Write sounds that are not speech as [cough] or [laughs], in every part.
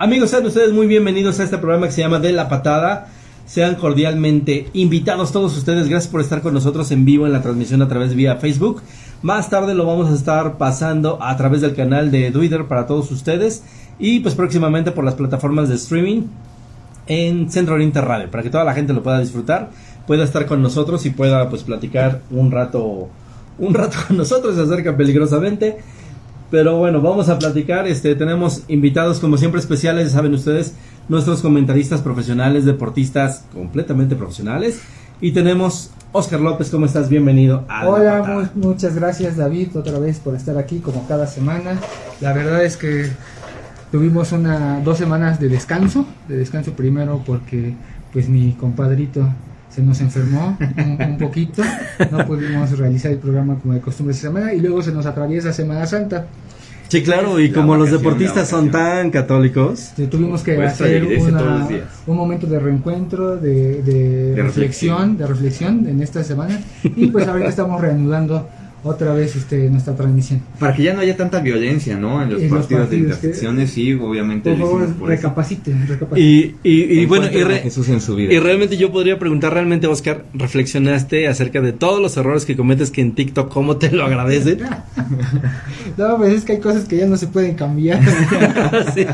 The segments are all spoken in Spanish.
Amigos, sean ustedes muy bienvenidos a este programa que se llama De la Patada. Sean cordialmente invitados todos ustedes. Gracias por estar con nosotros en vivo en la transmisión a través vía Facebook. Más tarde lo vamos a estar pasando a través del canal de Twitter para todos ustedes. Y pues próximamente por las plataformas de streaming en Centro Oriente Radio. Para que toda la gente lo pueda disfrutar, pueda estar con nosotros y pueda pues platicar un rato, un rato con nosotros. Se acerca peligrosamente. Pero bueno, vamos a platicar. Este, tenemos invitados como siempre especiales, ya saben ustedes, nuestros comentaristas profesionales, deportistas completamente profesionales. Y tenemos Oscar López, ¿cómo estás? Bienvenido a La Hola, mu- muchas gracias David otra vez por estar aquí como cada semana. La verdad es que tuvimos una dos semanas de descanso, de descanso primero porque pues mi compadrito se nos enfermó un, un poquito, no pudimos realizar el programa como de costumbre esta semana y luego se nos atraviesa Semana Santa. Sí, claro, y La como los deportistas son tan católicos, Tuvimos que Vuestra hacer una- un momento de reencuentro, de, de De reflexión, reflexión. de reflexión en esta semana y pues ahorita estamos reanudando otra vez este nuestra transmisión. Para que ya no haya tanta violencia, ¿no? En los En los partidos de que- intersecciones, sí, obviamente Por favor, por recapacite, recapacite. y, y, y bueno, y, re- Jesús en su vida. y realmente yo podría preguntar, realmente Oscar, ¿reflexionaste acerca de todos los errores que cometes que en TikTok, cómo te lo agradecen? [laughs] No, pues es que hay cosas que ya no se pueden cambiar. [laughs] Sí.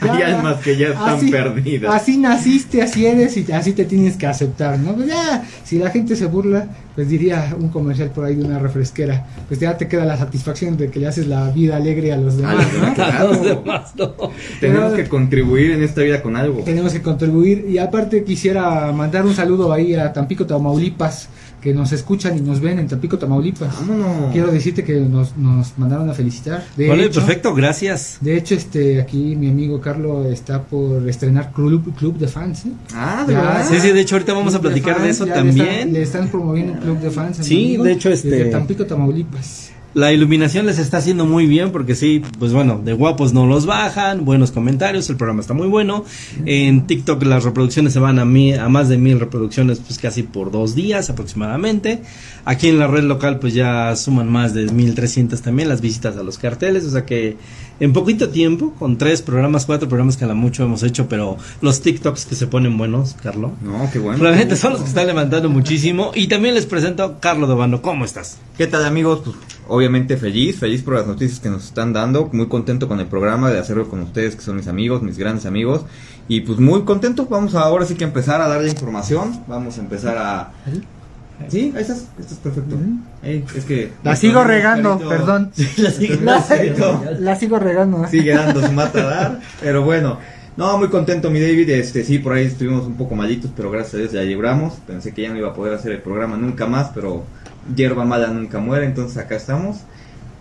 Hay almas que ya están Así- perdidas. Así naciste, así eres y así te tienes que aceptar, ¿no? Pues ya, si la gente se burla, pues diría un comercial por ahí de una refresquera, pues ya te queda la satisfacción de que le haces la vida alegre a los demás, los demás, ¿no? claro. A los demás, no. Tenemos que contribuir en esta vida con algo. Tenemos que contribuir y aparte quisiera mandar un saludo ahí a Tampico, Tamaulipas, que nos escuchan y nos ven en Tampico, Tamaulipas. Vámonos. Quiero decirte que nos, nos mandaron a felicitar. De Vale, hecho, perfecto, gracias. De hecho, este, aquí mi amigo Carlos está por estrenar Club, club de Fans. ¿eh? Ah, de Ya, verdad. Sí, sí, de hecho ahorita vamos a platicar de fans, eso ya le están- también. Le están, promoviendo un club de fans. Sí, amigo, de hecho, este- Tampico, Tamaulipas. La iluminación les está haciendo muy bien porque sí, pues bueno, de guapos no los bajan, buenos comentarios, el programa está muy bueno. En TikTok las reproducciones se van a, más de mil reproducciones pues casi por dos días aproximadamente. Aquí en la red local pues ya suman más de 1300 también las visitas a los carteles, o sea que en poquito tiempo, con tres programas, cuatro programas que a la mucho hemos hecho, pero los TikToks que se ponen buenos, Carlos. No, qué bueno. Realmente son los que están levantando muchísimo. Y también les presento a Carlos Dobando. ¿Cómo estás? ¿Qué tal amigos? Pues obviamente feliz, feliz por las noticias que nos están dando, muy contento con el programa, de hacerlo con ustedes que son mis amigos, mis grandes amigos, y pues muy contento, vamos a ahora sí que empezar a darle información, vamos a empezar a... Sí, ahí estás, estás perfecto. Es que... La sigo regando, perdón. La sigo- [laughs] La, sigo regando. Sigue dando su mata a [laughs] dar, pero bueno. No, muy contento mi David, este sí, por ahí estuvimos un poco malitos, pero gracias a Dios ya libramos. Pensé que ya no iba a poder hacer el programa nunca más, pero hierba mala nunca muere, entonces acá estamos.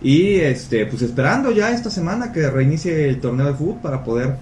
Y este, pues esperando ya esta semana que reinicie el torneo de fútbol para poder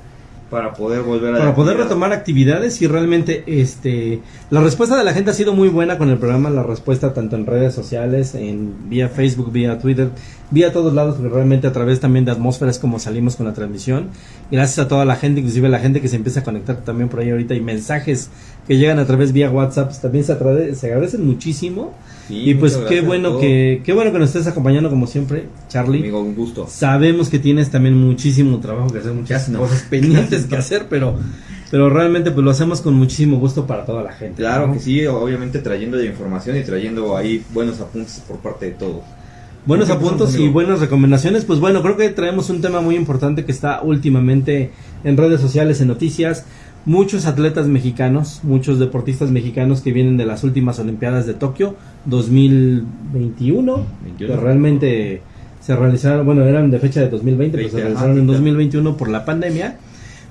para poder volver a para poder actividad. retomar actividades y realmente este la respuesta de la gente ha sido muy buena con el programa la respuesta tanto en redes sociales en vía Facebook vía Twitter vía todos lados porque realmente a través también de atmósferas como salimos con la transmisión gracias a toda la gente inclusive la gente que se empieza a conectar también por ahí ahorita y mensajes que llegan a través vía WhatsApp pues, también se, se agradecen muchísimo Sí, y pues qué bueno que qué bueno que nos estés acompañando como siempre Charlie Amigo, un gusto. Sabemos que tienes también muchísimo trabajo que hacer, muchas no. cosas pendientes que hacer, pero pero realmente pues lo hacemos con muchísimo gusto para toda la gente. Claro ¿no? que sí, obviamente trayendo la información y trayendo ahí buenos apuntes por parte de todos. Buenos ¿Qué pasó, apuntos y buenas recomendaciones. Pues bueno, creo que traemos un tema muy importante que está últimamente en redes sociales, en noticias. Muchos atletas mexicanos, muchos deportistas mexicanos que vienen de las últimas Olimpiadas de Tokio 2021, que 21. realmente se realizaron, bueno, eran de fecha de 2020, pero se 20, realizaron en sí, claro. 2021 por la pandemia.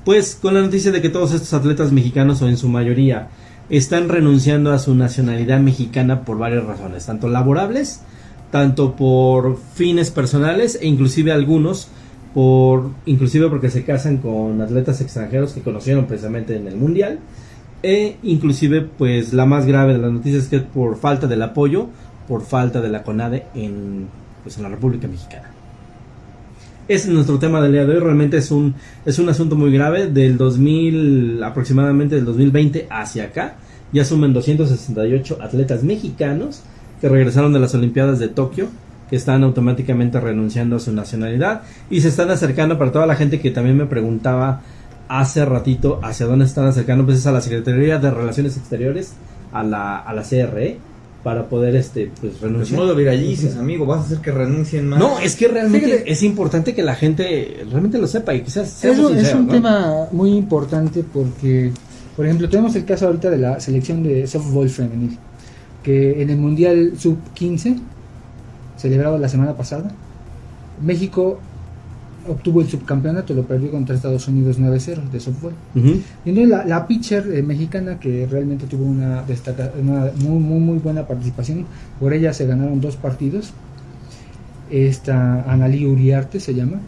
Pues con la noticia de que todos estos atletas mexicanos, o en su mayoría, están renunciando a su nacionalidad mexicana por varias razones, tanto laborables, tanto por fines personales e inclusive algunos por inclusive porque se casan con atletas extranjeros que conocieron precisamente en el mundial e inclusive pues la más grave de las noticias es que por falta del apoyo por falta de la CONADE en pues en la República Mexicana Ese es nuestro tema del día de hoy. Realmente es un, es un asunto muy grave. Del 2000, aproximadamente del 2020 hacia acá, ya suman 268 atletas mexicanos que regresaron de las Olimpiadas de Tokio, están automáticamente renunciando a su nacionalidad y se están acercando para toda la gente que también me preguntaba hace ratito hacia dónde están acercando, pues es a la Secretaría de Relaciones Exteriores, a la, a la CRE, para poder este pues Pues renunciar. no lo viralices, amigo. Vas a hacer que renuncien más. No, es que realmente Fíjate. es importante que la gente realmente lo sepa y quizás Es seamos un, es sinceros, un ¿no? tema muy importante porque, por ejemplo, tenemos el caso ahorita de la selección de softball femenil, que en el Mundial Sub-15, celebrado la semana pasada, México obtuvo el subcampeonato, lo perdió contra Estados Unidos 9-0 de softball. Y entonces la, la pitcher eh, mexicana que realmente tuvo una, destaca, una muy, muy, muy buena participación, por ella se ganaron dos partidos. Esta Analí Uriarte se llama.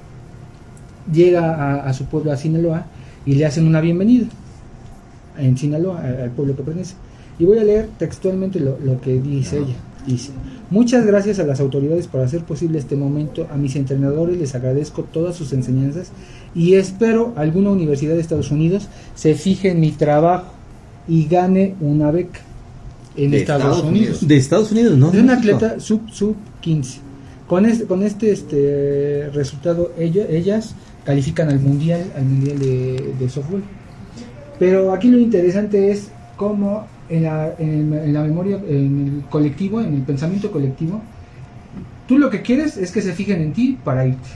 Llega a, a su pueblo, a Sinaloa, y le hacen una bienvenida en Sinaloa, al pueblo que pertenece. Y voy a leer textualmente lo, lo que dice ella. Dice, muchas gracias a las autoridades por hacer posible este momento. A mis entrenadores les agradezco todas sus enseñanzas y espero alguna universidad de Estados Unidos se fije en mi trabajo y gane una beca en De Estados, Estados Unidos. Unidos. De Estados Unidos, ¿no? Es un atleta sub sub 15. Con este, con este, este resultado ello- ellas califican al mundial al mundial de, de softball. Pero aquí lo interesante es cómo en la, en, en la memoria, en el colectivo, en el pensamiento colectivo, tú lo que quieres es que se fijen en ti para irte.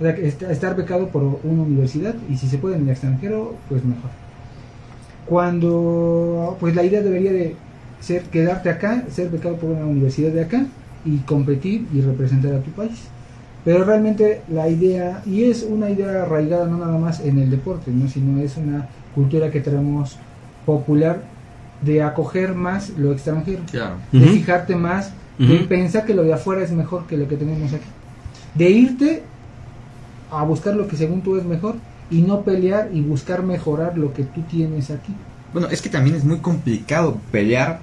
O sea, estar becado por una universidad y si se puede en el extranjero, pues mejor. Cuando, pues la idea debería de ser quedarte acá, ser becado por una universidad de acá y competir y representar a tu país. Pero realmente la idea, y es una idea arraigada no nada más en el deporte, ¿no? sino es una cultura que tenemos popular de acoger más lo extranjero, Claro. de fijarte más, de pensar que lo de afuera es mejor que lo que tenemos aquí, de irte a buscar lo que según tú es mejor y no pelear y buscar mejorar lo que tú tienes aquí. Bueno, es que también es muy complicado pelear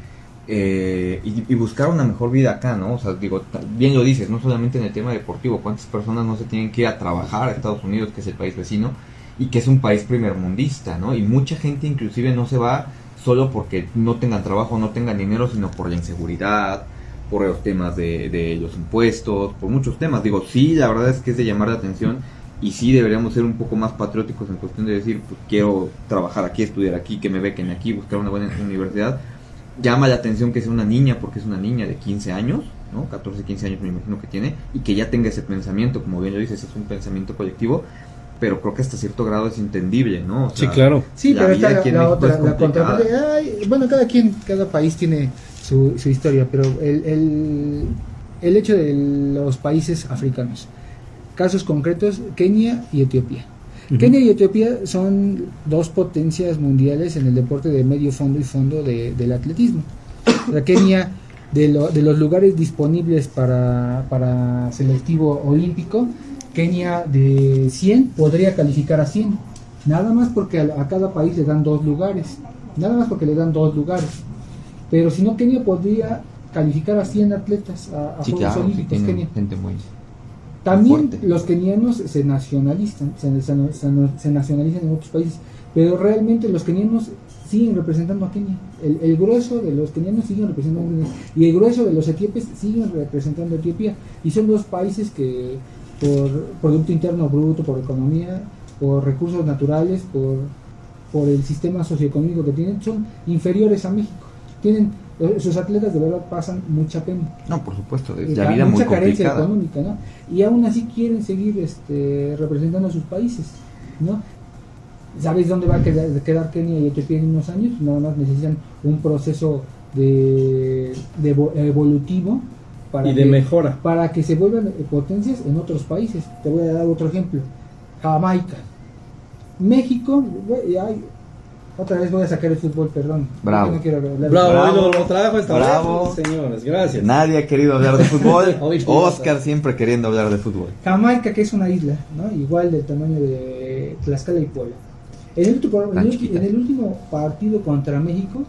eh, y, y buscar una mejor vida acá, ¿no? O sea, digo, bien lo dices, no solamente en el tema deportivo, cuántas personas no se tienen que ir a trabajar a Estados Unidos, que es el país vecino, y que es un país primermundista, ¿no? Y mucha gente inclusive no se va solo porque no tengan trabajo, no tengan dinero, sino por la inseguridad, por los temas de, de los impuestos, por muchos temas. Digo, sí, la verdad es que es de llamar la atención y sí deberíamos ser un poco más patrióticos en cuestión de decir, pues quiero trabajar aquí, estudiar aquí, que me bequen aquí, buscar una buena universidad. Llama la atención que sea una niña, porque es una niña de 15 años, ¿no? 14, 15 años me imagino que tiene, y que ya tenga ese pensamiento, como bien lo dices, es un pensamiento colectivo, pero creo que hasta cierto grado es entendible, ¿no? O Sí, claro. Sí, La pero vida está aquí en la, otra, es la complicada. contraparte. Ay, bueno, cada quien, cada país tiene su, su historia, pero el, el, el hecho de los países africanos, casos concretos, Kenia y Etiopía. Kenia y Etiopía son dos potencias mundiales en el deporte de medio fondo y fondo de- del atletismo. La Kenia, de, lo- de los lugares disponibles para, para selectivo olímpico, Kenia de 100 podría calificar a 100. Nada más porque a, a cada país le dan dos lugares. Nada más porque le dan dos lugares. Pero si no, Kenia podría calificar a 100 atletas a, a Sí, Juegos claro, Olímpicos. Kenia. gente muy... También fuerte. los kenianos se nacionalizan, se- se nacionalizan en otros países, pero realmente los kenianos siguen representando a Kenia. El, el grueso de los kenianos siguen representando a Kenia y el grueso de los etíopes siguen representando a Etiopía. Y son dos países que por Producto Interno Bruto, por economía, por recursos naturales, por, por el sistema socioeconómico que tienen, son inferiores a México. Tienen, eh, sus atletas de verdad pasan mucha pena No, por supuesto, eh, es la ca- vida muy mucha carencia complicada. económica, ¿no? Y aún así quieren seguir este, representando a sus países, ¿no? ¿Sabéis dónde va a quedar, quedar Kenia y Etiopía en unos años? Nada más necesitan un proceso de, de evo- evolutivo para Y de que, mejora. para que se vuelvan eh, potencias en otros países. Te voy a dar otro ejemplo. Jamaica. México, ay, otra vez voy a sacar el fútbol, perdón. Bravo. No quiero hablar de Bravo, Bravo. lo, lo trajo esta Bravo. vez, señores, gracias. Nadie ha querido hablar de fútbol. [laughs] Oscar siempre queriendo hablar de fútbol. Jamaica, que es una isla, ¿no? igual del tamaño de Tlaxcala y Puebla. En el, último, en Tan el- chiquita. en el último partido contra México,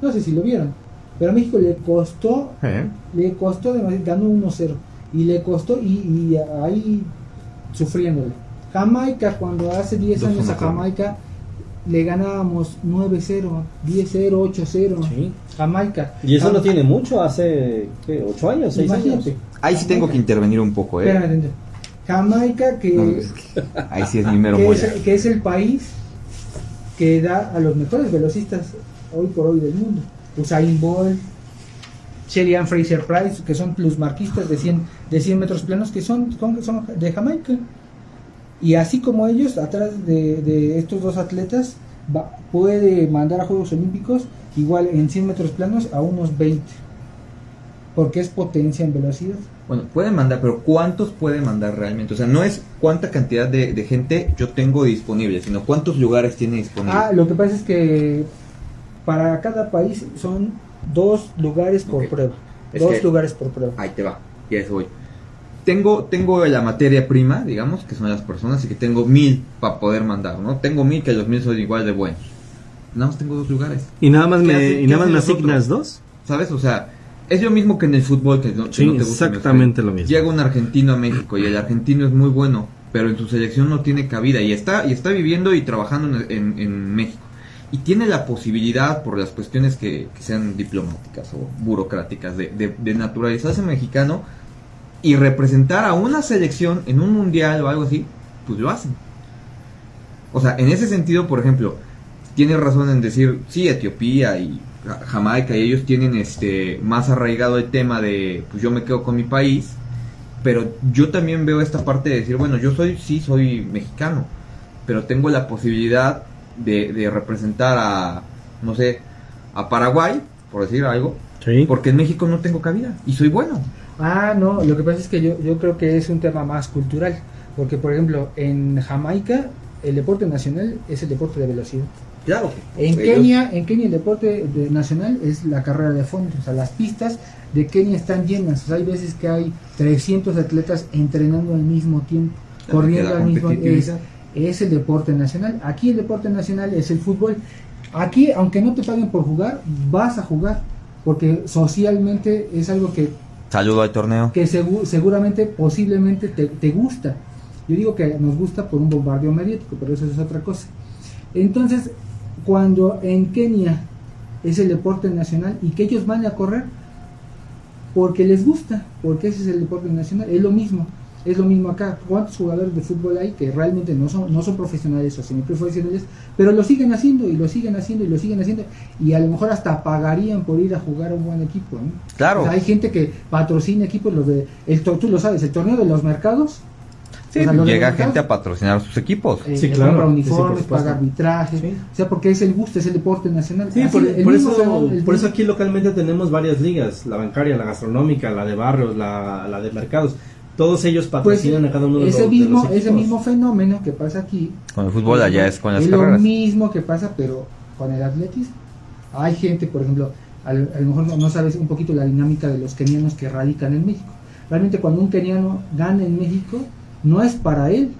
no sé si lo vieron, pero a México le costó, ¿Eh? le costó, demasiado, ganó 1-0, y le costó, y, y ahí sufriéndole. Jamaica, cuando hace 10 Dos años a. Jamaica le ganábamos 9-0, 10-0, 8-0. Sí. Jamaica. Y eso no tiene mucho, hace ¿qué? ¿Ocho años? ¿Seis Imagínate. años? Ahí sí tengo que intervenir un poco, Espérame, ¿eh? tantito. Jamaica, que, No, es que ahí sí es mi mero que, es, que es el país que da a los mejores velocistas hoy por hoy del mundo. Usain Bolt, Shelly Ann Fraser Price, que son plusmarquistas de 100, de 100 metros planos, que son, son, son de Jamaica. Y así como ellos, atrás de, de estos dos atletas, va- puede mandar a Juegos Olímpicos igual en 100 metros planos a unos 20. Porque es potencia en velocidad. Bueno, puede mandar, pero ¿cuántos puede mandar realmente? O sea, no es cuánta cantidad de, de gente yo tengo disponible, sino cuántos lugares tiene disponible. Ah, lo que pasa es que para cada país son dos lugares por prueba. Es dos que- lugares por prueba. Ahí te va, y eso voy. Tengo, tengo la materia prima, digamos, que son las personas, y que tengo mil para poder mandar, ¿no? Tengo mil que los mil son igual de buenos. Nada más tengo dos lugares, ¿Y nada más ¿Qué me, hace- y nada más me asignas dos? ¿sabes? O sea, es lo mismo que en el fútbol, que no, que Sí, no te gusta, exactamente me lo mismo. Llega un argentino a México y el argentino es muy bueno, pero en su selección no tiene cabida y está, y está viviendo y trabajando en, en- en México. Y tiene la posibilidad, por las cuestiones que, sean diplomáticas o burocráticas, de, de- de naturalizarse mexicano y representar a una selección en un mundial o algo así, pues lo hacen. O sea, en ese sentido, por ejemplo, tiene razón en decir, sí, Etiopía y Ja- Jamaica y ellos tienen este más arraigado el tema de, pues yo me quedo con mi país, pero yo también veo esta parte de decir, bueno, yo soy, sí, soy mexicano, pero tengo la posibilidad de, de representar a, no sé, a Paraguay, por decir algo, Sí. porque en México no tengo cabida y soy bueno. Ah, no, lo que pasa es que yo, yo creo que es un tema más cultural. Porque, por ejemplo, en Jamaica el deporte nacional es el deporte de velocidad. Claro. En Kenia, en Kenia el deporte de- nacional es la carrera de fondo, o sea, las pistas de Kenia están llenas, o sea, hay veces que hay 300 atletas entrenando al mismo tiempo, corriendo al mismo es, es el deporte nacional. Aquí el deporte nacional es el fútbol. Aquí, aunque no te paguen por jugar, vas a jugar, porque socialmente es algo que Saludo al torneo. que segu- seguramente, posiblemente te, te gusta. Yo digo que nos gusta por un bombardeo mediático, pero eso es otra cosa. Entonces, cuando en Kenia es el deporte nacional y que ellos van a correr porque les gusta, porque ese es el deporte nacional, es lo mismo. Es lo mismo acá. ¿Cuántos jugadores de fútbol hay que realmente no son, no son profesionales o semiprofesionales, pero lo siguen haciendo y lo siguen haciendo y lo siguen haciendo y a lo mejor hasta pagarían por ir a jugar a un buen equipo? ¿no? Claro. O sea, hay gente que patrocina equipos, los de, el, tú lo sabes, el torneo de los mercados. Sí, o sea, llega gente a patrocinar sus equipos. eh, Sí, claro, compra sí, sí, uniformes, supuesto. paga arbitraje, Sí. o sea, porque es el gusto, es el deporte nacional. Sí, Así, por, el por mismo eso, fenómeno- por eso aquí localmente tenemos varias ligas, la bancaria, la gastronómica, la de barrios, la, la de mercados. Todos ellos pues, patrocinan a cada uno de los, ese de mismo, los equipos. ese mismo fenómeno que pasa aquí, Con el fútbol allá es con las es lo mismo que pasa, pero con el atletismo. Hay gente, por ejemplo, a, lo a lo mejor no, no sabes un poquito la dinámica de los kenianos que radican en México. Realmente cuando un keniano gana en México, no es para él,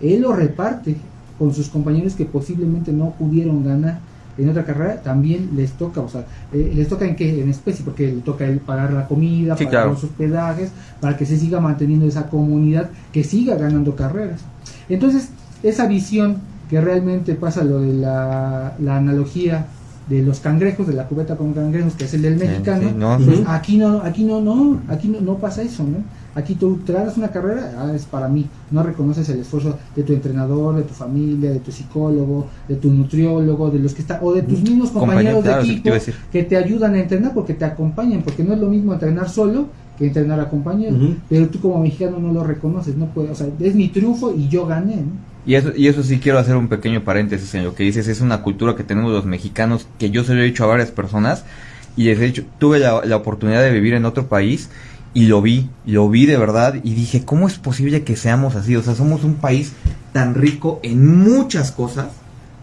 él lo reparte con sus compañeros que posiblemente no pudieron ganar en otra carrera, también les toca, o sea, eh, les toca en qué, en especie, porque le toca él pagar la comida, Sí, pagar claro. los hospedajes, para que se siga manteniendo esa comunidad, que siga ganando carreras. Entonces, esa visión que realmente pasa lo de la, la analogía de los cangrejos, de la cubeta con cangrejos, que es el del mexicano, sí, no, pues aquí no, aquí no, no, aquí no, no pasa eso, ¿no? Aquí tú te ganas una carrera, ah, es para mí, no reconoces el esfuerzo de tu entrenador, de tu familia, de tu psicólogo, de tu nutriólogo, de los que están, o de tus mismos Compañero, compañeros de equipo que te ayudan a entrenar porque te acompañan, porque no es lo mismo entrenar solo que entrenar acompañado, Ujú. pero tú como mexicano no lo reconoces, no puedes, o sea, es mi triunfo y yo gané, ¿no? Y eso, y eso sí quiero hacer un pequeño paréntesis en lo que dices, es una cultura que tenemos los mexicanos, que yo se lo he dicho a varias personas, y les he dicho, tuve la, la oportunidad de vivir en otro país, y lo vi, lo vi de verdad, y dije, ¿cómo es posible que seamos así? O sea, somos un país tan rico en muchas cosas,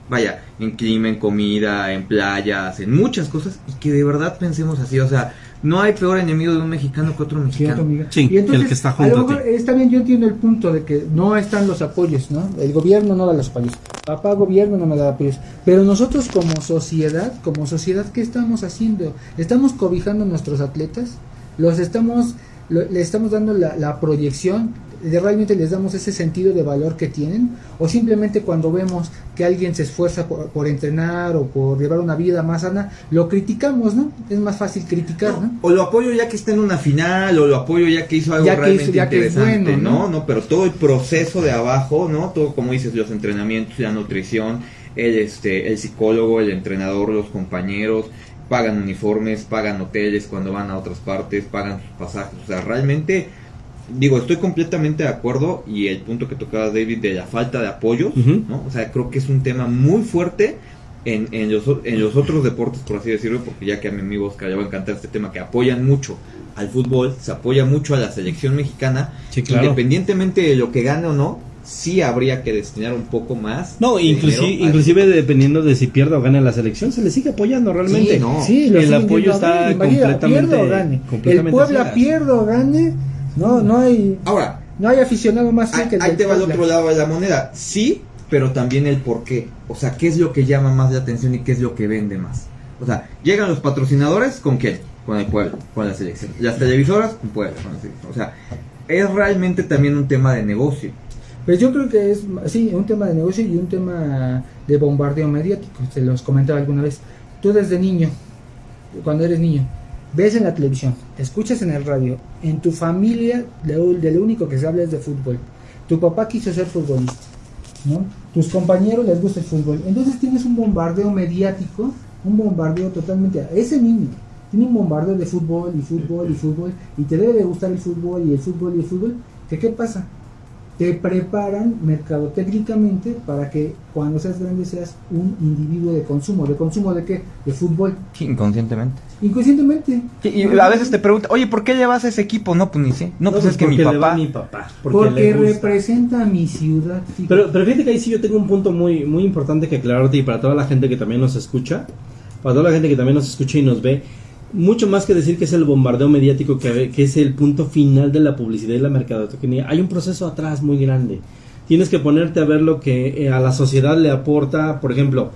vaya, en clima, en comida, en playas, en muchas cosas, y que de verdad pensemos así, o sea, no hay peor enemigo de un mexicano que otro mexicano. Sí, Y entonces, el que está a junto a ti. está bien, yo entiendo el punto de que no están los apoyos, ¿no? El gobierno no da los apoyos. Papá gobierno no me da apoyos. Pero nosotros como sociedad, como sociedad, ¿qué estamos haciendo? ¿Estamos cobijando a nuestros atletas? ¿Los estamos, lo- le estamos dando la, la proyección de- realmente les damos ese sentido de valor que tienen o simplemente cuando vemos que alguien se esfuerza por, por entrenar o por llevar una vida más sana lo criticamos no es más fácil criticar no O lo apoyo ya que está en una final, o lo apoyo ya que hizo algo Ya realmente hizo- ya que es interesante, bueno, ¿no? ¿no? ¿no? Pero todo el proceso de abajo, ¿no? Todo, como dices, los entrenamientos, la nutrición, el, este, el psicólogo, el entrenador, los compañeros, pagan uniformes, pagan hoteles cuando van a otras partes, pagan sus pasajes, o sea, realmente... Digo, estoy completamente de acuerdo y el punto que tocaba David de la falta de apoyos. ¿no? O sea, creo que es un tema muy fuerte en, en, los, en los otros deportes, por así decirlo, porque ya que a mi amigo Oscar le va a encantar este tema, que apoyan mucho al fútbol, se apoya mucho a la selección mexicana, Sí, claro. independientemente de lo que gane o no, sí habría que destinar un poco más. No, de inclusive, inclusive dependiendo de si pierde o gana la selección, se le sigue apoyando realmente. Sí, no. Sí, el apoyo está completamente- pierda o gane. completamente el Puebla pierda o gane no no hay Ahora, no hay aficionado más ahí, que el ahí te va el Puebla. otro lado de la moneda. Sí, pero también el por qué. O sea, qué es lo que llama más la atención y qué es lo que vende más. O sea, llegan los patrocinadores con quién? Con el pueblo, con la selección. Las televisoras con Puebla, con la selección. O sea, es realmente también un tema de negocio. Pues yo creo que es, sí, un tema de negocio y un tema de bombardeo mediático. Se los comentaba alguna vez. Tú desde niño, cuando eres niño, ves en la televisión, escuchas en el radio, en tu familia de, lo único que se habla es de fútbol. Tu papá quiso ser futbolista, ¿no? Tus compañeros les gusta el fútbol. Entonces tienes un bombardeo mediático, un bombardeo totalmente ese niño. Tiene un bombardeo de fútbol y fútbol y fútbol y te debe de gustar el fútbol y el fútbol y el fútbol. ¿Que qué pasa? Te preparan mercadotécnicamente para que cuando seas grande seas un individuo de consumo. ¿De consumo de qué? De fútbol. Inconscientemente. Inconscientemente. Y a veces te preguntan, oye, ¿por qué llevas ese equipo? No, pues ni sé. No, pues es que mi porque le va papá. a mi papá. Porque, Porque, le gusta. representa a mi ciudad. fíjate. Pero, pero fíjate que ahí sí yo tengo un punto muy, muy importante que aclararte y para toda la gente que también nos escucha, para toda la gente que también nos escucha y nos ve, mucho más que decir que es el bombardeo mediático, que, que es el punto final de la publicidad y la mercadotecnia, hay un proceso atrás muy grande. Tienes que ponerte a ver lo que eh, a la sociedad le aporta, por ejemplo,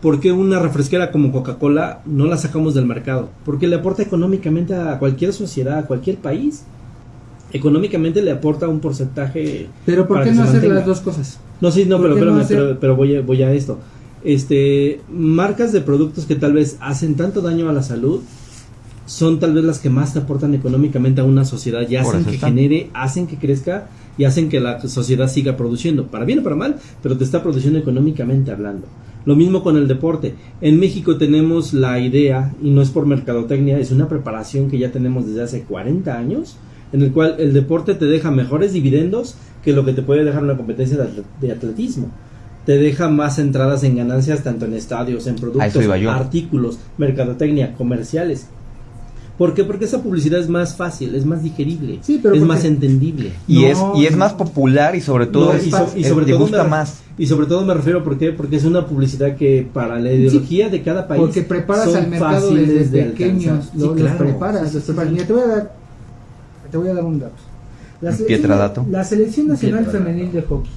¿por qué una refresquera como Coca-Cola no la sacamos del mercado? Porque le aporta económicamente a cualquier sociedad, a cualquier país. Económicamente le aporta un porcentaje Pero ¿por qué no hacer mantenga. las dos cosas? No, sí, no, ¿Por pero, no pero, pero voy, a, voy a esto. Este, marcas de productos que tal vez hacen tanto daño a la salud son tal vez las que más te aportan económicamente a una sociedad y hacen que genere, hacen que crezca y hacen que la sociedad siga produciendo, para bien o para mal, pero te está produciendo económicamente hablando. Lo mismo con el deporte. En México tenemos la idea, y no es por mercadotecnia, es una preparación que ya tenemos desde hace 40 años, en el cual el deporte te deja mejores dividendos que lo que te puede dejar una competencia de atlet- de atletismo. Te deja más entradas en ganancias tanto en estadios, en productos, artículos, mercadotecnia, comerciales. ¿Por qué? Porque esa publicidad es más fácil, es más digerible, Sí, pero es porque- más entendible. Y, No, es, y es más popular y sobre todo No, es, y, so- y es- sobre te todo gusta me, más. Y sobre todo me refiero ¿por qué? porque es una publicidad que para la ideología de cada país Porque preparas son al mercado desde de pequeños. Lo, Sí, los claro. preparas, los preparas. Mira, te voy a dar, te voy a dar un dato. La selección, la selección nacional femenil de hockey.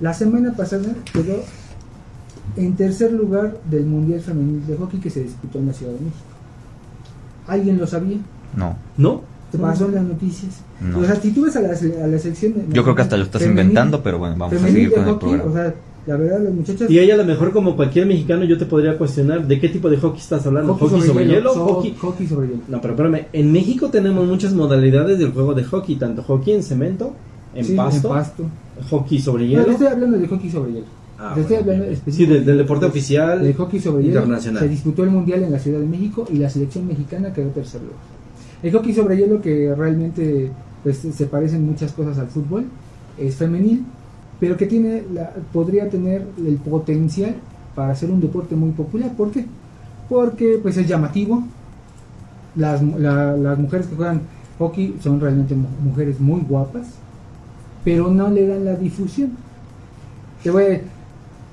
La semana pasada quedó en tercer lugar del Mundial Femenil de Hockey que se disputó en la Ciudad de México. ¿Alguien lo sabía? No. ¿No? ¿Te pasó en las noticias? No. O sea, si tú ves a la, a la selección... de- Yo creo que hasta lo estás femenil- inventando, pero bueno, vamos a seguir con el hockey, programa. O sea, la verdad, las muchachas... Y ahí a lo mejor como cualquier mexicano yo te podría cuestionar de qué tipo de hockey estás hablando. ¿Hockey, sobre, hielo? so- hockey... hockey sobre hielo. No, pero espérame, en México tenemos muchas modalidades del juego de hockey, tanto hockey en cemento, en, Sí, pasto, en pasto. hockey sobre No, hielo. te estoy hablando de hockey sobre hielo. Ah, estoy bueno, hablando ok. específicamente Sí, del- del deporte oficial del hockey sobre hielo. internacional. Se disputó el mundial en la Ciudad de México y la selección mexicana quedó tercer lugar. El hockey sobre hielo que realmente pues, se parecen muchas cosas al fútbol es femenil, pero que tiene la- podría tener el potencial para ser un deporte muy popular. ¿Por qué? Porque pues es llamativo. Las, mu- la- las mujeres que juegan hockey son realmente mu- mujeres muy guapas, pero no le dan la difusión. Te voy a-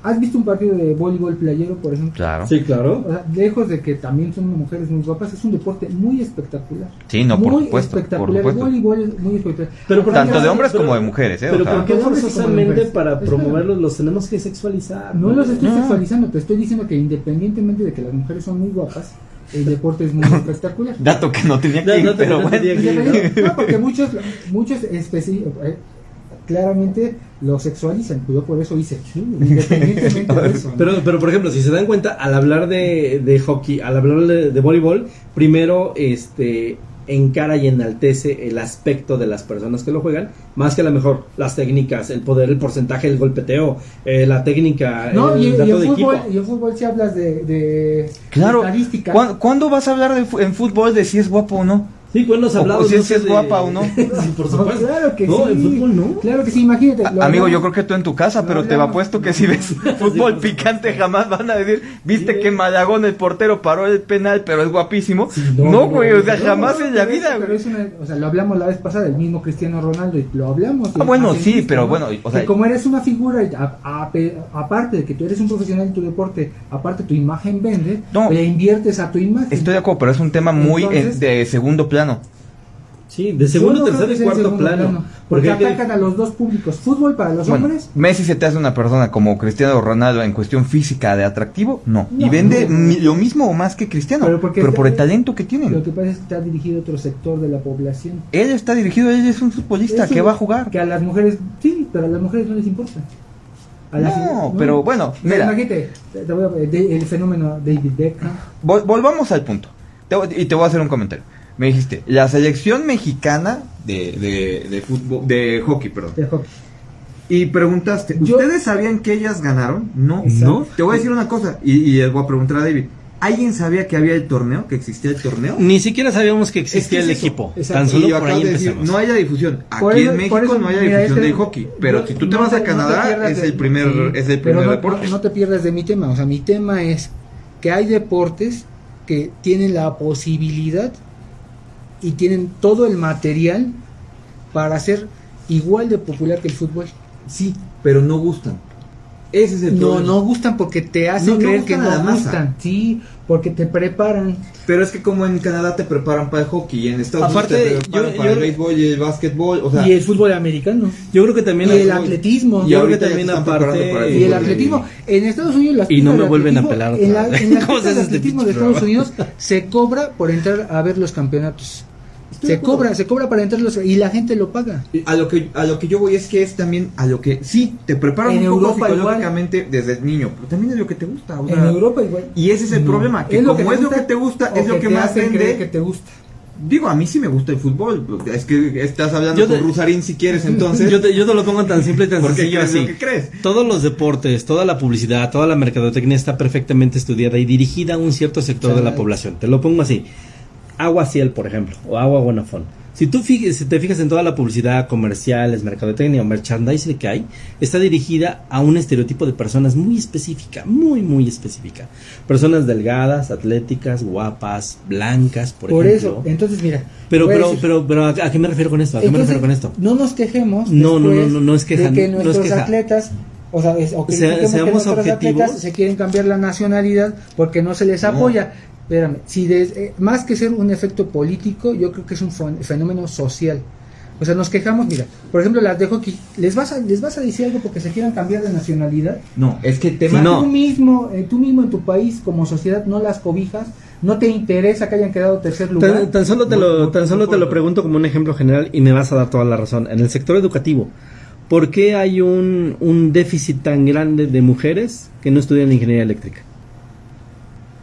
¿Has visto un partido de voleibol playero, por ejemplo? Claro. Sí, claro. O sea, lejos de que también son mujeres muy guapas, es un deporte muy espectacular. Sí, no, por muy supuesto, por espectacular. El voleibol es muy espectacular. Pero ¿por qué Tanto de hombres pero- como de mujeres, ¿eh? O Pero sea, ¿por qué forzosamente para promoverlos los tenemos que sexualizar? No los estoy No. sexualizando, te estoy diciendo que independientemente de que las mujeres son muy guapas, el deporte es muy [laughs] espectacular. Dato que no tenía que ir, no pero no bueno. que ir, [laughs] ¿no? Porque muchos, muchos especi- eh, claramente lo sexualizan. Yo por eso hice, [laughs] independientemente de eso. ¿no? Pero, pero por ejemplo, si se dan cuenta, al hablar de, de hockey, al hablar de, de voleibol, primero este encara y enaltece el aspecto de las personas que lo juegan, más que a lo mejor las técnicas, el poder, el porcentaje, el golpeteo, eh, la técnica, No, el y, y dato en de fútbol, equipo. y en fútbol si hablas de, de Claro. estadística. ¿Cuándo, cuándo vas a hablar de en fútbol de si es guapo o no? Sí, cuando has O- hablado o si no es- es de- guapa o no. [laughs] sí, por supuesto. claro que no, sí. en fútbol no. Claro que sí, imagínate. Amigo, hablamos- yo creo que tú en tu casa, pero te hablamos. apuesto que si ves [laughs] fútbol picante jamás van a decir, viste Sí. que Malagón el portero paró el penal, pero es guapísimo. Sí, no, güey, o sea, no, jamás no, en la vida, pero es una- o sea, lo hablamos la vez pasada, el mismo Cristiano Ronaldo, y lo hablamos. Ah, bueno, sí, pero bueno, o sea- Que como eres una figura, y aparte de que tú eres un profesional en tu deporte, aparte tu imagen vende, No. le inviertes a tu imagen. Estoy de acuerdo, pero es un tema muy Entonces- eh, de segundo plano. Sí, de segundo, no creo tercer que y cuarto segundo plano. Porque Porque que- atacan a los dos públicos. Fútbol para los Bueno, hombres. Messi se te hace una persona como Cristiano Ronaldo en cuestión física de atractivo, no. y No, vende no. lo mismo o más que Cristiano, Pero pero, porque por el talento que tienen. Lo que pasa es que está dirigido a otro sector de la población. Él está dirigido, él es un futbolista Eso, que va a jugar. Que a las mujeres, sí, pero a las mujeres no les importa. A No, pero bueno, mira. Imagínate, el fenómeno David Beckham. Vol- volvamos al punto. Te voy- y te voy a hacer un comentario. Me dijiste, la selección mexicana De, de, de fútbol, de hockey, perdón. de hockey. Y preguntaste, Yo- ¿ustedes sabían que ellas ganaron? No, Exacto. no. Te voy a decir una cosa, y, y les voy a preguntar a David. ¿Alguien sabía que había el torneo, que existía el torneo? Ni siquiera sabíamos que existía Es que el es equipo. Exacto. Tan solo por ahí de decir, no haya difusión. Aquí eso- en México eso, no hay mira, difusión este- de hockey. Pero no- si tú te no vas te- a Canadá, es de- el primer, sí, es el primer deporte. No, no te pierdas de mi tema. O sea, mi tema es que hay deportes que tienen la posibilidad y tienen todo el material para ser igual de popular que el fútbol. Sí, pero no gustan. Ese es el No, problema. no gustan porque te hacen No, no creer que no la masa. gustan. Sí, porque te preparan. Pero es que como en Canadá te preparan para el hockey y en Estados Aparte, Unidos te preparan yo- para yo- el béisbol y el básquetbol, o sea, y el fútbol americano. Yo creo que también Y el atletismo. y Yo creo que también aparte- el Y el atletismo, en Estados Unidos las Y no me vuelven a atletismo- pelar En, la, en las [laughs] ¿Cómo pistas se de hace este atletismo de Estados? Unidos se cobra por entrar a ver los campeonatos. Se cobra, se cobra para entrar los y la gente lo paga. A lo que a lo que yo voy es que es también a lo que sí te preparan En un poco Europa psicológicamente desde niño, pero también es lo que te gusta, o sea, en Europa igual. y ese es el No. problema, que ¿Es lo como que es lo que te gusta, es lo que que te más vende. que te gusta. Digo, a mí sí me gusta el fútbol, es que estás hablando Yo con te- Rusarín si quieres entonces. Yo te, yo te lo pongo tan simple y tan ¿Por qué sencillo crees así. lo que crees? Todos los deportes, toda la publicidad, toda la mercadotecnia está perfectamente estudiada y dirigida a un cierto sector de la población. Te lo pongo así. Agua Ciel, por ejemplo, o Agua Bonafón. Si tú fijas- si te fijas en toda la publicidad comerciales, mercadotecnia o merchandising que hay, está dirigida a un estereotipo de personas muy específica, muy, muy específica. Personas delgadas, atléticas, guapas, blancas, por, Por, ejemplo. eso, entonces mira. pero, a pero, decir- pero, pero, ¿a a qué me refiero con esto? ¿A qué me refiero con esto? No nos quejemos. No, no, no, no, no es queja, De que no es nuestros queja. atletas. O sea, es- o que que seamos nuestros objetivos. atletas se quieren cambiar la nacionalidad porque no se les No. apoya. Espérame, si eh, más que ser un efecto político, yo creo que es un fenómeno social. O sea, nos quejamos, mira, por ejemplo, las de hockey, ¿les vas a, les vas a decir algo porque se quieran cambiar de nacionalidad? No, es que el Si tema No. tú mismo, eh, tú mismo en tu país como sociedad no las cobijas, no te interesa que hayan quedado tercer lugar. Tan, tan solo te lo, tan solo te lo pregunto como un ejemplo general y me vas a dar toda la razón. En el sector educativo, ¿por qué hay un, un déficit tan grande de mujeres que no estudian ingeniería eléctrica?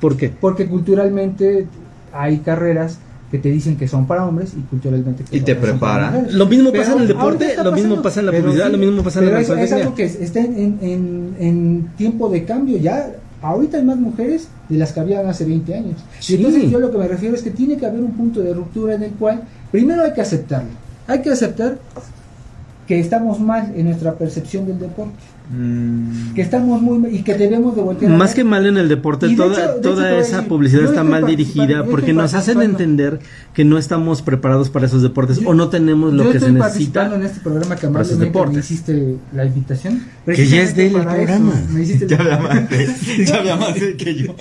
¿Por qué? Porque culturalmente hay carreras que te dicen que son para hombres y culturalmente que Y son- te son para preparan. Lo mismo Pero pasa en el deporte, lo mismo pasando. pasa en la publicidad, sí, lo mismo pasa en la es, es algo que es- está en, en- en- tiempo de cambio ya. Ahorita hay más mujeres de las que había hace 20 años. Sí. Y entonces yo lo que me refiero es que tiene que haber un punto de ruptura en el cual primero hay que aceptarlo. Hay que aceptar que estamos mal en nuestra percepción del deporte. Mm, Que estamos muy y que debemos de voltear a Más ver. que mal en el deporte, Y de toda, hecho- de hecho toda a esa decir, publicidad yo está mal dirigida yo porque nos hacen entender que no estamos preparados para esos deportes Yo- o no tenemos lo Yo que se necesita. en este programa que amablemente me hiciste la invitación. Que ya es de él el Precisamente para programa. eso, [laughs] ya habla más de- [laughs] ya habla más de que yo.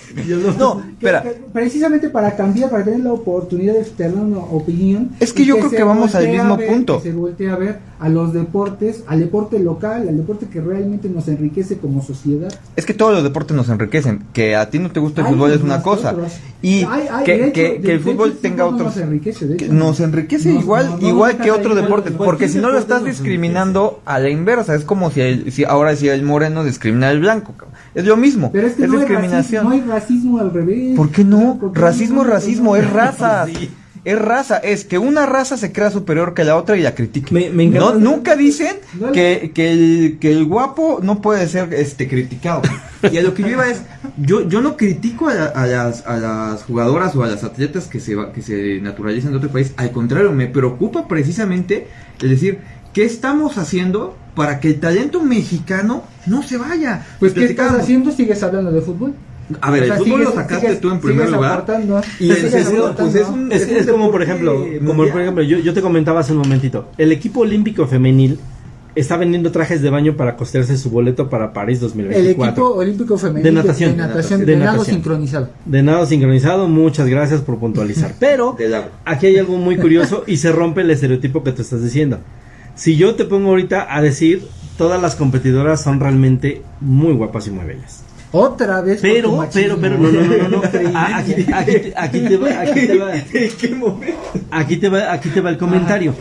No, Que- espera. que- precisamente para cambiar, para tener la oportunidad de externar una opinión. Es que yo creo se que vamos al mismo ver- punto. que se voltee a ver a los deportes, al deporte local, al deporte que realmente nos enriquece como sociedad. Es que todos los deportes nos enriquecen. Que a ti no te gusta el Ay, fútbol es una cosa. Y Ay, ay, que, hecho- que- el fútbol hecho, tenga otros... Nos enriquece, de que hecho. nos enriquece Nos- igual igual que otro deporte porque si no lo estás discriminando a la inversa es como si, el- si ahora si el moreno discrimina al blanco es lo mismo Pero es que es no, discriminación Hay racismo, no hay racismo al revés. ¿Por qué no? ¿Por qué Racismo racismo, es raza. [laughs] Sí. Es raza, es que una raza se crea superior que la otra y la critique. Me- me No, nunca dicen que, que, el, que el guapo no puede ser este criticado. Y a lo que yo iba es, yo, yo no critico a, la- a las, a las jugadoras o a las atletas que se, que se naturalizan de otro país. Al contrario, me preocupa precisamente el decir, ¿qué estamos haciendo para que el talento mexicano no se vaya? Pues, ¿qué estás haciendo? ¿Sigues hablando de fútbol? A ver, O el sea, fútbol lo sacaste sigues- tú en primer lugar. Y el segundo, pues es un- Es, es como por ejemplo, como por ejemplo, yo, yo te comentaba hace un momentito, el equipo olímpico femenil está vendiendo trajes de baño para costearse su boleto para París El 2024. equipo olímpico femenino De natación. de natación, De de nado sincronizado. De nado sincronizado, muchas gracias por puntualizar. [laughs] Pero aquí hay algo muy curioso y se rompe el estereotipo que tú estás diciendo. Si yo te pongo ahorita a decir, todas las competidoras son realmente muy guapas y muy bellas. Otra vez. por tu Pero, pero, pero, no, no, no, no, no. [laughs] Aquí, aquí, te- aquí te va, aquí te va. [laughs] Aquí te va, aquí te va el comentario.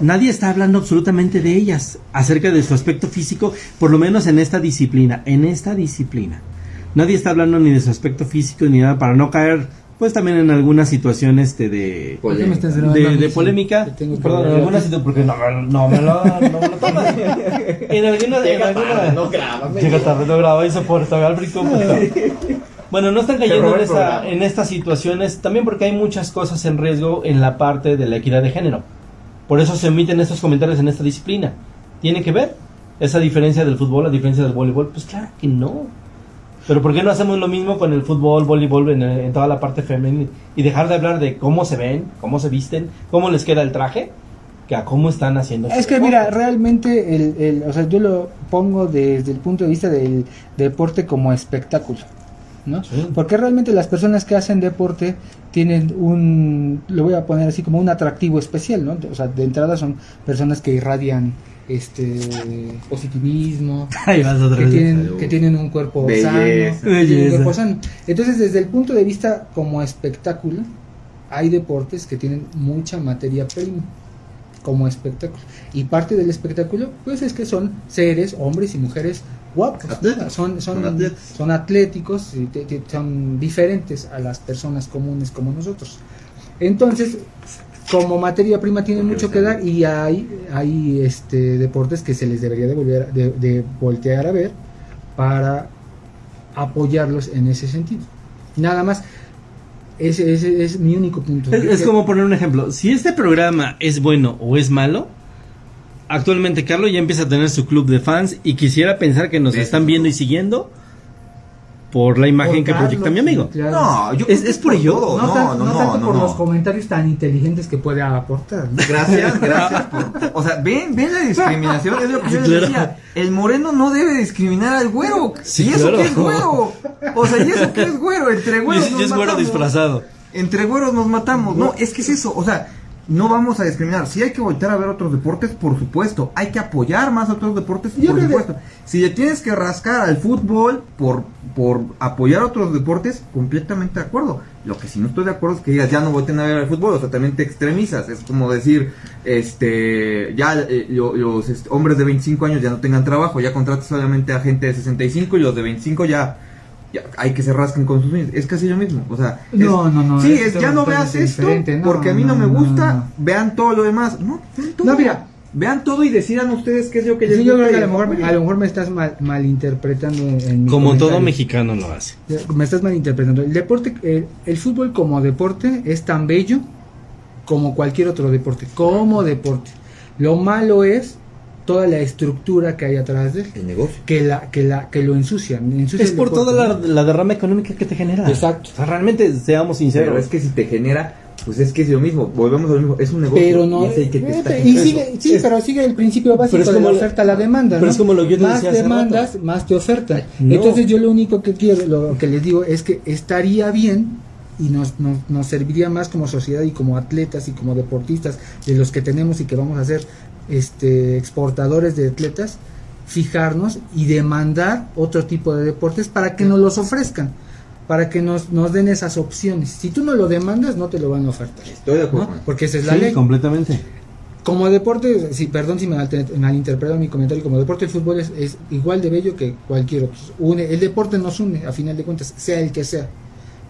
Nadie está hablando absolutamente de ellas, acerca de su aspecto físico, por lo menos en esta disciplina, en esta disciplina. Nadie está hablando ni de su aspecto físico ni nada para no caer, pues también en alguna situación este de ¿Por qué me estás de, grabando a mí de si polémica. Perdón, en alguna situación porque no, me- no me lo, no me lo [laughs] tomas. En alguna, en alguna, no grábame. Llega tarde, no graba y soporta, al brico, puta. Bueno, no están cayendo en, esta- en estas situaciones, también porque hay muchas cosas en riesgo en la parte de la equidad de género. Por eso se emiten estos comentarios en esta disciplina. ¿Tiene que ver esa diferencia del fútbol, la diferencia del voleibol? Pues claro que no. Pero ¿por qué no hacemos lo mismo con el fútbol, voleibol en, en toda la parte femenina y dejar de hablar de cómo se ven, cómo se visten, cómo les queda el traje, que a cómo están haciendo? Es que deporte? mira, realmente, el, el- o sea, yo lo pongo desde el punto de vista del deporte como espectáculo, ¿no? Sí. Porque realmente las personas que hacen deporte tienen un, lo voy a poner así como un atractivo especial, ¿no? O sea, de entrada son personas que irradian este positivismo, [laughs] Ahí vas otra que vez. tienen, que tienen un cuerpo Belleza. sano, un cuerpo sano. Entonces, desde el punto de vista como espectáculo, hay deportes que tienen mucha materia prima como espectáculo. Y parte del espectáculo, pues es que son seres, hombres y mujeres guapos, son, son, Son atletas. son atléticos, y te- te- son diferentes a las personas comunes como nosotros. Entonces, como materia prima tienen mucho que dar y hay, hay este, deportes que se les debería de, volver, de, de voltear a ver para apoyarlos en ese sentido. Nada más, ese, ese es mi único punto. Es, es como poner un ejemplo. Si este programa es bueno o es malo, actualmente Carlos ya empieza a tener su club de fans y quisiera pensar que nos están viendo y siguiendo por la imagen Por que proyecta mi amigo. claro. No, yo Es- es por ello. todo. No, tan- no, no no, tanto no, por no. los comentarios tan inteligentes que puede aportar. ¿no? [laughs] Gracias, gracias por... O sea, ven, ven la discriminación, es lo que yo les Claro. decía. El moreno no debe discriminar al güero. Sí, ¿Y eso claro. qué es güero? O sea, ¿y eso qué es güero? Entre [laughs] Y güeros nos y es güero disfrazado. Entre güeros nos matamos. No, es que es eso. O sea, no vamos a discriminar. Si hay que voltear a ver otros deportes, por supuesto. Hay que apoyar más a otros deportes, Yo por que- supuesto. Si le tienes que rascar al fútbol por, por apoyar otros deportes, completamente de acuerdo. Lo que sí no estoy de acuerdo es que digas, ya no volteen a ver al fútbol. O sea, también te extremizas. Es como decir, este, ya eh, lo- los este, hombres de 25 años ya no tengan trabajo. Ya contratas solamente a gente de 65 y los de 25 ya... ya hay que se rasquen con sus uñas. Es casi lo mismo. O sea, es- No, no, no, Sí, es es, ya no veas esto diferente, no, porque a mí no, no, me no, gusta. no. Vean todo lo demás. No, vean todo. No, mira. Vean todo y decidan ustedes qué es lo que les Sí, yo creo que a lo mejor, a lo mejor me estás mal, malinterpretando en, mi Como todo mexicano lo hace. Me estás malinterpretando. El deporte, el, el fútbol como deporte es tan bello como cualquier otro deporte. Como deporte. Lo malo es toda la estructura que hay atrás de él. El negocio. Que, la, que, la, que lo ensucian. ensucia Es por toda la, la derrama económica que te genera. Exacto. O sea, realmente, seamos Pero sinceros. es que si te genera, pues es que es lo mismo. Volvemos a lo mismo. Es un negocio. Pero no. y es el que te está y sigue, sí, Es- pero sigue el principio básico pero es de como la lo- oferta a la demanda. pero ¿no? es como lo que yo te más decía hace demandas, rato. más te ofertan. No. Entonces, yo lo único que quiero, lo que les digo es que estaría bien y nos, nos, nos serviría más como sociedad y como atletas y como deportistas de los que tenemos y que vamos a ser este exportadores de atletas fijarnos y demandar otro tipo de deportes para que nos los ofrezcan, para que nos, nos den esas opciones. Si tú no lo demandas, no te lo van a ofertar. Estoy de acuerdo. ¿no? Porque esa es la Sí, ley. completamente. Como deporte, sí, perdón si me malinterpretaron mi comentario, como deporte el fútbol es, es igual de bello que cualquier otro. Une, el deporte nos une, a final de cuentas, sea el que sea,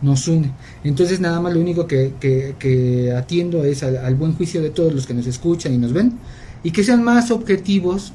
nos une. Entonces nada más lo único que, que- que atiendo es al, al buen juicio de todos los que nos escuchan y nos ven y que sean más objetivos.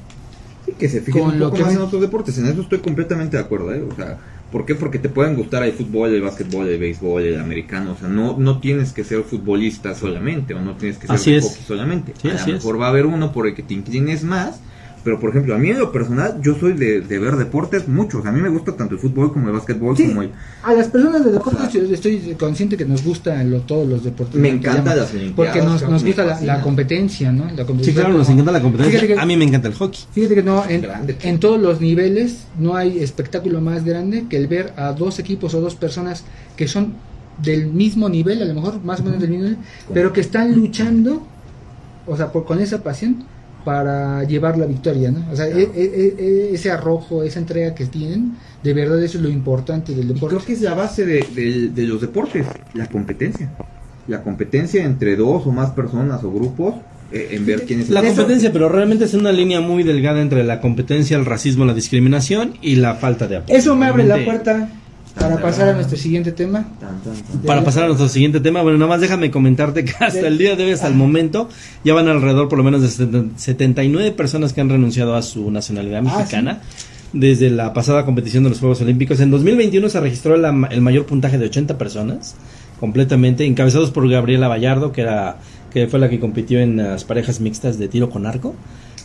Sí, que se fijen Con un lo poco que más en otros deportes. En eso estoy completamente de acuerdo, ¿eh? O sea, ¿por qué? Porque te pueden gustar el fútbol, el básquetbol, el béisbol, el americano. O sea, no, no tienes que ser futbolista solamente o no tienes que ser Así hockey solamente. Sí, a lo es. mejor va a haber uno por el que te inclines más. Pero, por ejemplo, a mí en lo personal, yo soy de, de ver deportes muchos. A mí me gusta tanto el fútbol como el básquetbol, Sí. como el... A las personas de deportes yo estoy consciente que nos gustan lo- todos los deportes. Me llaman, las Porque nos, nos gusta la, competencia, ¿no? La Sí, competencia claro, nos encanta la competencia. Que- A mí me encanta el hockey. Fíjate que no, en, en todos los niveles no hay espectáculo más grande que el ver a dos equipos o dos personas que son del mismo nivel, a lo mejor más o menos del mismo nivel, pero que están luchando, o sea, por- con esa pasión para llevar la victoria, ¿no? O sea, e- e- e- ese arrojo, esa entrega que tienen, de verdad eso es lo importante del Y deporte. creo que es la base de, de- de los deportes, la competencia. La competencia entre dos o más personas o grupos eh, en ver quién es el La Eso- competencia, pero realmente es una línea muy delgada entre la competencia, el racismo, la discriminación y la falta de apoyo. Eso me abre la puerta para pasar a nuestro siguiente tema. Para pasar a nuestro siguiente tema, bueno, nada más déjame comentarte que hasta el día de hoy, hasta el momento, ya van alrededor por lo menos de 70 79 personas que han renunciado a su nacionalidad Ah, mexicana. Desde la pasada competición de los Juegos Olímpicos. En 2021 se registró la el mayor puntaje de 80 personas, completamente, encabezados por Gabriela Vallardo, que, era, que fue la que compitió en las parejas mixtas de tiro con arco.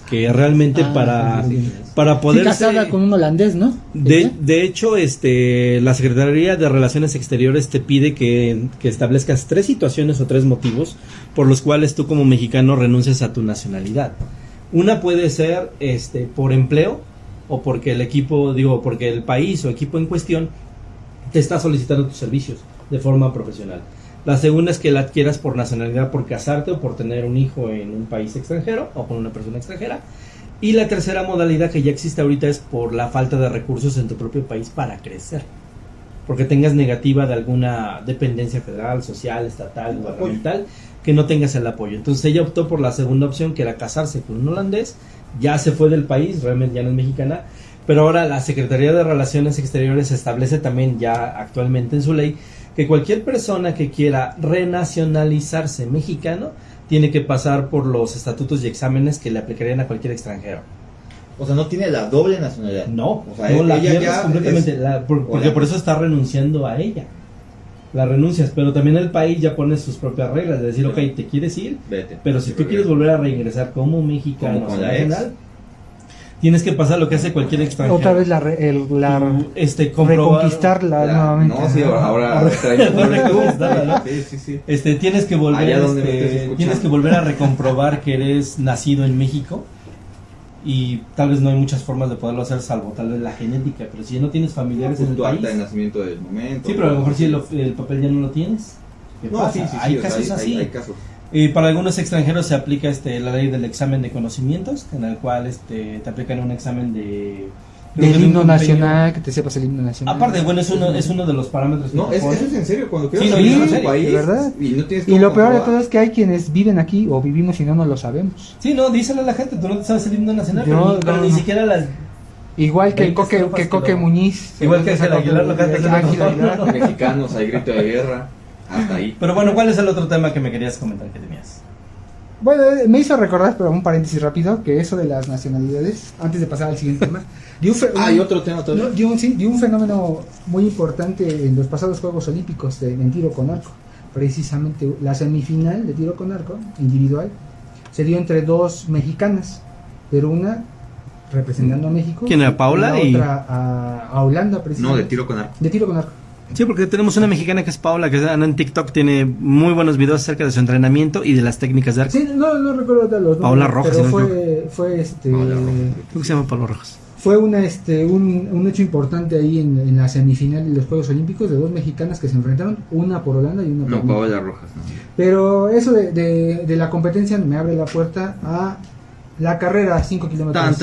Que realmente Ah, para, sí, para Sí, poder. casada con un holandés, ¿no? De, de hecho, este, la Secretaría de Relaciones Exteriores te pide que, que establezcas tres situaciones o tres motivos por los cuales tú como mexicano renuncias a tu nacionalidad. Una puede ser este, por empleo o porque el equipo, digo, porque el país o equipo en cuestión te está solicitando tus servicios de forma profesional. La segunda es que la adquieras por nacionalidad, por casarte o por tener un hijo en un país extranjero o con una persona extranjera. Y la tercera modalidad que ya existe ahorita es por la falta de recursos en tu propio país para crecer. Porque tengas negativa de alguna dependencia federal, social, estatal, gubernamental, que no tengas el apoyo. Entonces ella optó por la segunda opción, que era casarse con un holandés. Ya se fue del país, realmente ya no es mexicana. Pero ahora la Secretaría de Relaciones Exteriores establece también ya actualmente en su ley que cualquier persona que quiera renacionalizarse mexicano tiene que pasar por los estatutos y exámenes que le aplicarían a cualquier extranjero. O sea, no tiene la doble nacionalidad. No, o sea, no la ella ya completamente, es- la- por- porque por eso está renunciando a ella. La renuncias, pero también el país ya pone sus propias reglas, de decir, ok, te quieres ir, Vete. pero si tú quieres volver a reingresar como mexicano nacional, tienes que pasar lo que hace cualquier extranjero. Otra vez la, re- el- la este, comprobar- reconquistarla La- nuevamente. no, sí, ahora, [laughs] ahora [laughs] Reconquistarla, ¿no? Sí, sí, sí. Este, tienes que volver, este, tienes que volver a recomprobar que eres nacido en México y tal vez no hay muchas formas de poderlo hacer salvo tal vez la genética, pero si ya no tienes familiares en el tu país, acta de nacimiento del momento. sí, pero a lo mejor si el, el papel ya no lo tienes, ¿qué No, pasa? sí, sí, sí. hay o sea, casos así. Hay, hay casos. Y para algunos extranjeros se aplica este la ley del examen de conocimientos, en el cual este te aplican un examen de Del himno nacional, que te sepas el himno nacional. Aparte, bueno, es uno es uno de los parámetros que No, es, eso es en serio. Cuando Sí, quieras no, serio, país de verdad. y no tienes Y lo peor de todo es que hay quienes viven aquí o vivimos y no nos lo sabemos. Sí, no, díselo a la gente, tú no te sabes el himno nacional, Yo, pero, ni, pero no, ni no. siquiera las Igual que el Coque, que que Coque lo- Muñiz. Igual que Ángel Aguilar, lo canta. Mexicanos, hay grito de guerra. Hasta ahí. Pero bueno, ¿cuál es el otro tema que me querías comentar que tenías? Bueno, eh, me hizo recordar, pero un paréntesis rápido, que eso de las nacionalidades, antes de pasar al siguiente tema, [laughs] dio un, Ah, y otro tema todavía. no, dio un- sí, dio un fenómeno muy importante en los pasados Juegos Olímpicos de, en tiro con arco. Precisamente la semifinal de tiro con arco, individual, se dio entre dos mexicanas, pero una representando a México. ¿Quién era, Paula? La Y- otra a, a Holanda, No, precisamente. de tiro con arco. De tiro con arco. Sí, porque tenemos una mexicana que es Paula, que anda en TikTok, tiene muy buenos videos acerca de su entrenamiento y de las técnicas de arco. Sí, no, no recuerdo los Paula nombres, Rojas, pero fue, fue este Paula Rojas. Creo que se llama Paula Rojas. fue una este un, un hecho importante ahí en, en la semifinal de los Juegos Olímpicos de dos mexicanas que se enfrentaron, una por Holanda y una por No. Paola Rojas. No. Pero eso de, de, de la competencia me abre la puerta a La carrera, 5 Tan, kilómetros.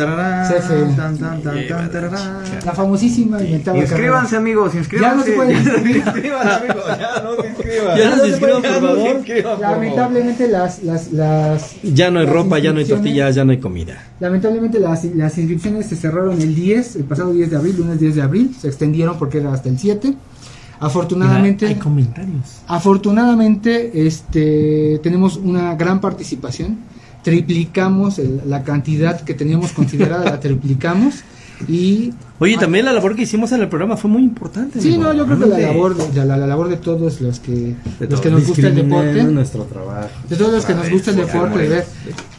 La famosísima inventada Inscríbanse amigos, inscríbanse. Ya no se pueden inscribir. Inscríbanse amigos, ya no se inscriban. Ya no se se inscriban, puede- por Ya no se favor. inscriban, por favor. Lamentablemente las, las, las Ya no hay las ropa, ya no hay tortillas, ya no hay comida. Lamentablemente las, las inscripciones se cerraron el 10, el pasado 10 de abril, lunes 10 de abril, se extendieron porque era hasta el 7. Afortunadamente, Hay comentarios. afortunadamente este, tenemos una gran participación, triplicamos el- la cantidad que teníamos considerada, la triplicamos y Oye, también la labor que hicimos en el programa fue muy importante. sí, no, yo creo que la labor de, de la, la labor de todos los que De los que nos gusta el deporte, nuestro trabajo. de todos los que nos gusta el deporte, de ver.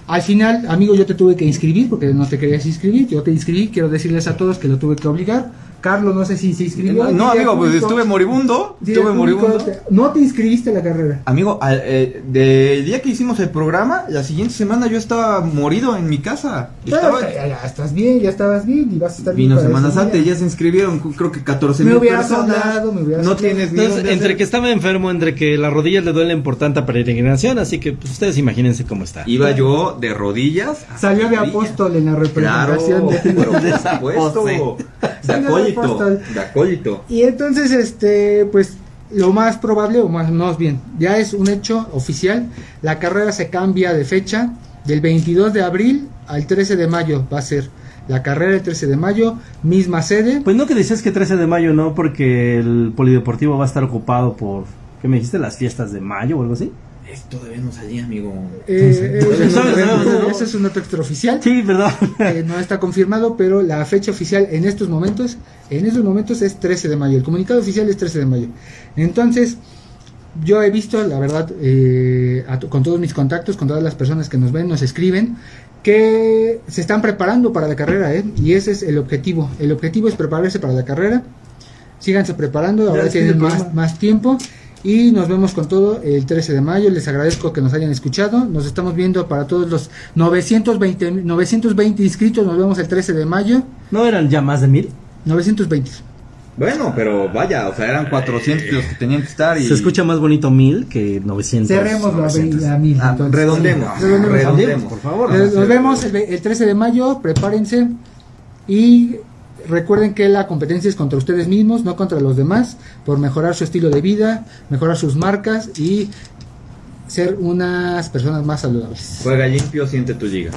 Al final, amigo, yo te tuve que inscribir porque no te querías inscribir. Yo te inscribí, quiero decirles a todos que lo tuve que obligar. Carlos, no sé si se inscribió. No, no, amigo, pues estuve moribundo. Estuve público, moribundo. te- No te inscribiste a la carrera. Amigo, al- eh, del día que hicimos el programa, la siguiente semana yo estaba morido en mi casa. Pero Estaba, ya, ya estás bien, ya estabas bien y vas a estar bien. vino para Semana ese Santa día. y ya se inscribieron, creo que 14 Me mil hubieras personas. hablado, me hubieras no hablado. tienes ni Entonces, entre hacer. que estaba enfermo, entre que las rodillas le duelen por tanta peregrinación, así que pues, ustedes imagínense cómo está. Iba yo de rodillas. Salió de apóstol en la Claro, representación de- pero por supuesto. [laughs] De. Apóstol. De acólito. Y entonces, este, pues lo más probable, o más, más bien, ya es un hecho oficial. La carrera se cambia de fecha del 22 de abril al 13 de mayo. Va a ser la carrera el 13 de mayo, misma sede. Pues no que decías que 13 de mayo no, porque el polideportivo va a estar ocupado por, ¿qué me dijiste? Las fiestas de mayo o algo así. Esto todavía no salía, amigo. Eh, es un dato extraoficial. Sí, perdón. Eh, no está confirmado, pero la fecha oficial en estos momentos, en estos momentos es 13 de mayo. El comunicado oficial es 13 de mayo. Entonces, yo he visto, la verdad, eh, a con todos mis contactos, con todas las personas que nos ven, nos escriben, que se están preparando para la carrera, ¿eh? y ese es el objetivo. El objetivo es prepararse para la carrera. Síganse preparando, ahora tienen más, más tiempo. Y nos vemos con todo el 13 de mayo. Les agradezco que nos hayan escuchado. Nos estamos viendo para todos los 920, 920 inscritos. Nos vemos el 13 de mayo. ¿No eran ya más de mil? 920. Bueno, pero vaya, o sea, eran 400 los que tenían que estar y... Se escucha más bonito mil que 900. Cerremos la, 900. la mil. Ah, redondemos. Redondemos. Redondemos. por favor. Eh, Nos vemos el, el 13 de mayo. Prepárense. Y recuerden que la competencia es contra ustedes mismos, no contra los demás. Por mejorar su estilo de vida, mejorar sus marcas y ser unas personas más saludables. Juega limpio, siente tu liga.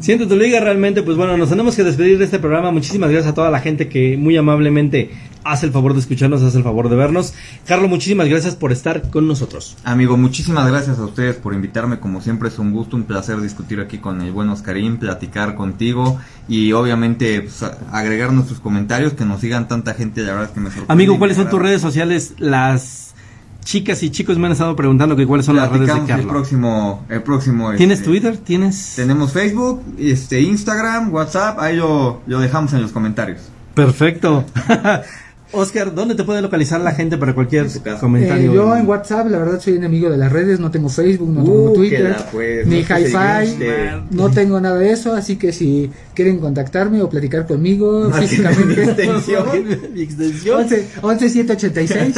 Siente tu liga realmente, pues bueno, nos tenemos que despedir de este programa. Muchísimas gracias a toda la gente que muy amablemente hace el favor de escucharnos, hace el favor de vernos. Carlos, muchísimas gracias por estar con nosotros. Amigo, muchísimas gracias a ustedes por invitarme. Como siempre es un gusto, un placer discutir aquí con el buen Oscarín, platicar contigo y obviamente pues, agregar nuestros comentarios, que nos sigan tanta gente, la verdad es que me sorprende. Amigo, ¿cuáles son tus redes sociales? Las chicas y chicos me han estado preguntando que cuáles son las redes de Platicamos el Carlos. próximo, el próximo. ¿Tienes este, Twitter? ¿Tienes? Tenemos Facebook, este, Instagram, WhatsApp, ahí lo, lo dejamos en los comentarios. Perfecto. [laughs] Oscar, ¿dónde te puede localizar la gente para cualquier comentario? Eh, yo en WhatsApp, la verdad, soy enemigo de las redes. No tengo Facebook, no tengo Uh, Twitter, que la, pues, ni no Hi-Fi. No tengo nada de eso. Así que si quieren contactarme o platicar conmigo mi físicamente, extensión. Mi extensión. 11, 11 786.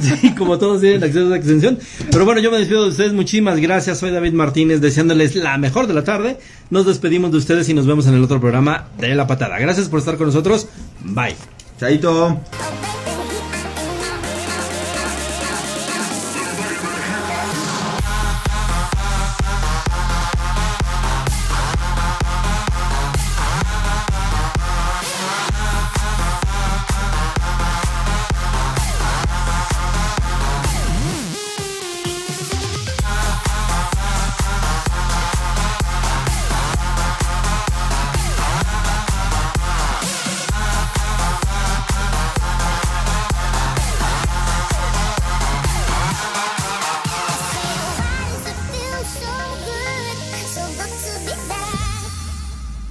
Sí, como todos tienen acceso a la extensión. Pero bueno, yo me despido de ustedes. Muchísimas gracias. Soy David Martínez, deseándoles la mejor de la tarde. Nos despedimos de ustedes y nos vemos en el otro programa de La Patada. Gracias por estar con nosotros. Bye. Chaito.